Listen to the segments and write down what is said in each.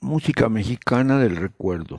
música mexicana del recuerdo.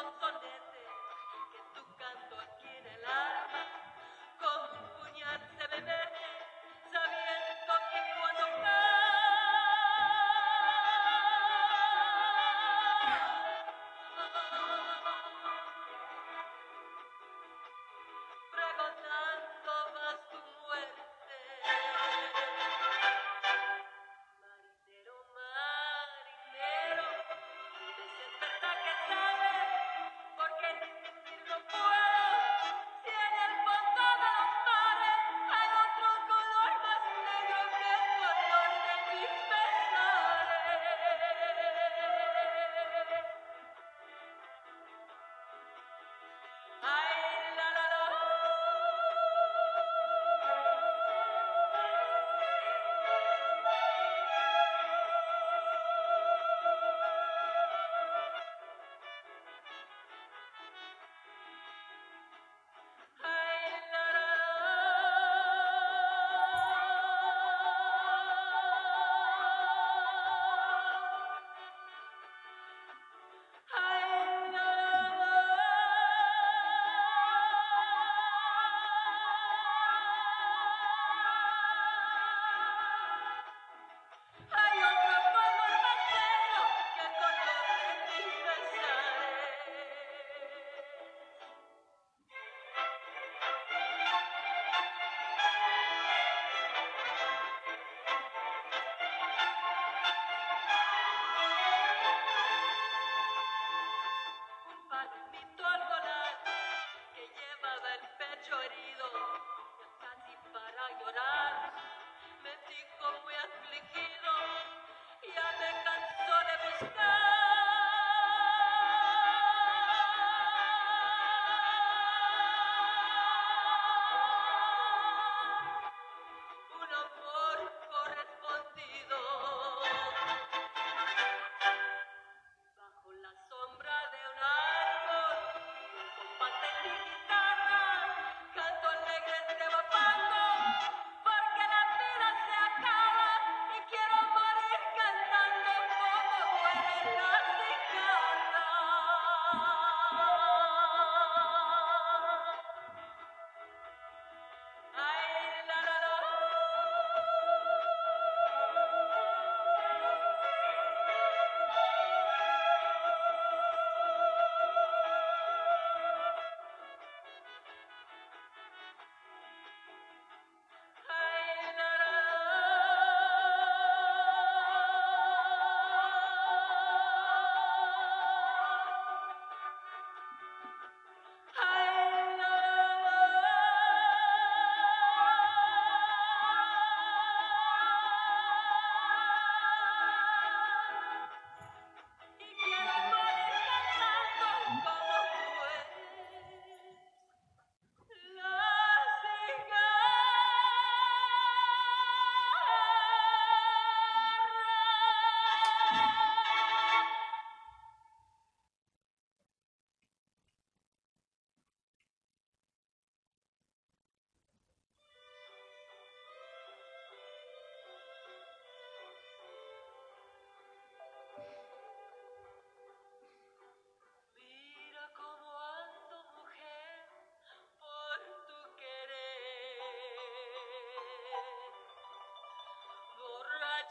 Antonella.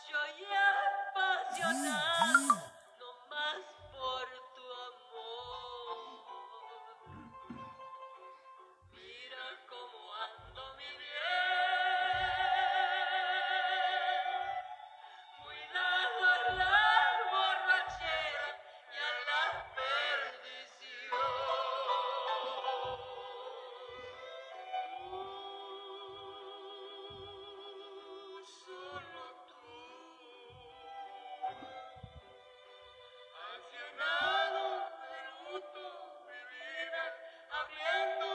yo ya apasionado. cumpliendo.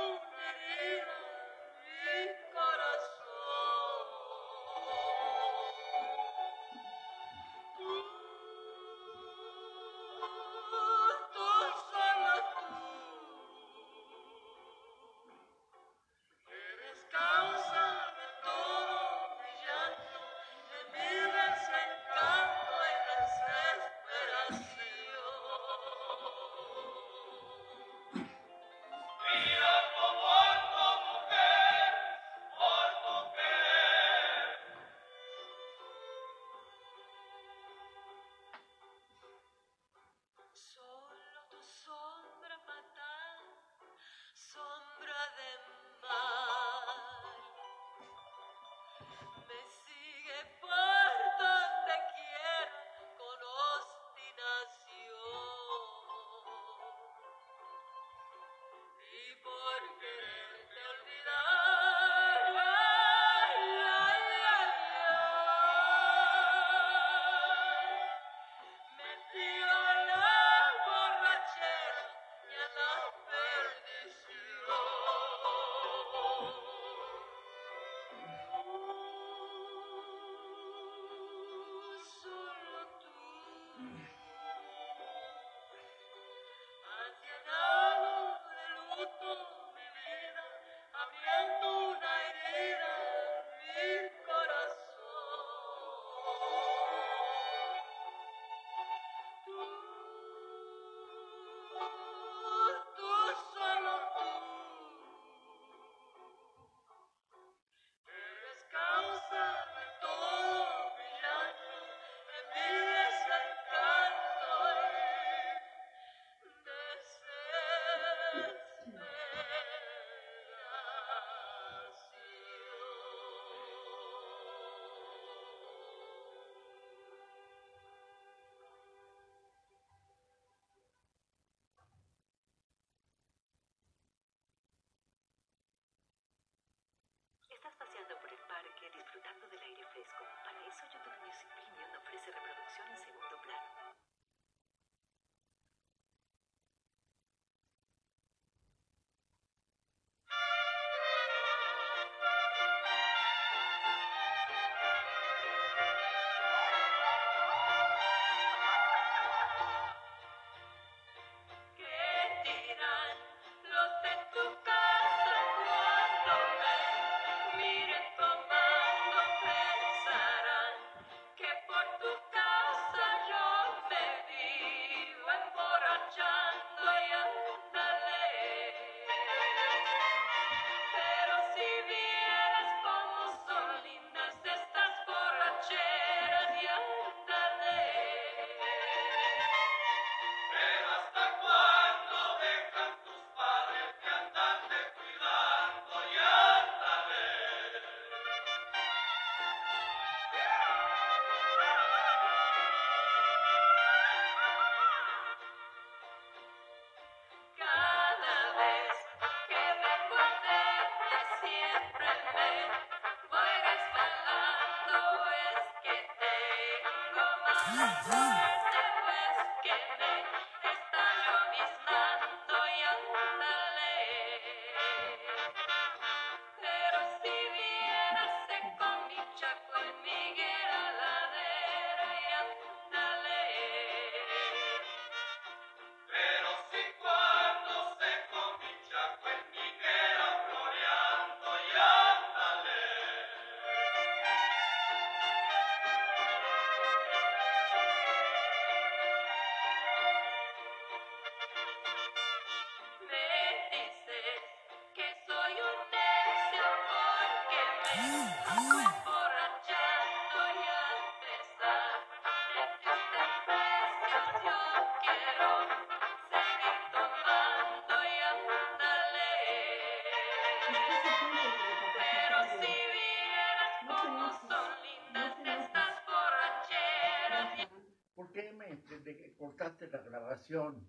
disfrutando del aire fresco. Para eso YouTube Music Premium ofrece reproducción en segundo plano. Cortaste la grabación.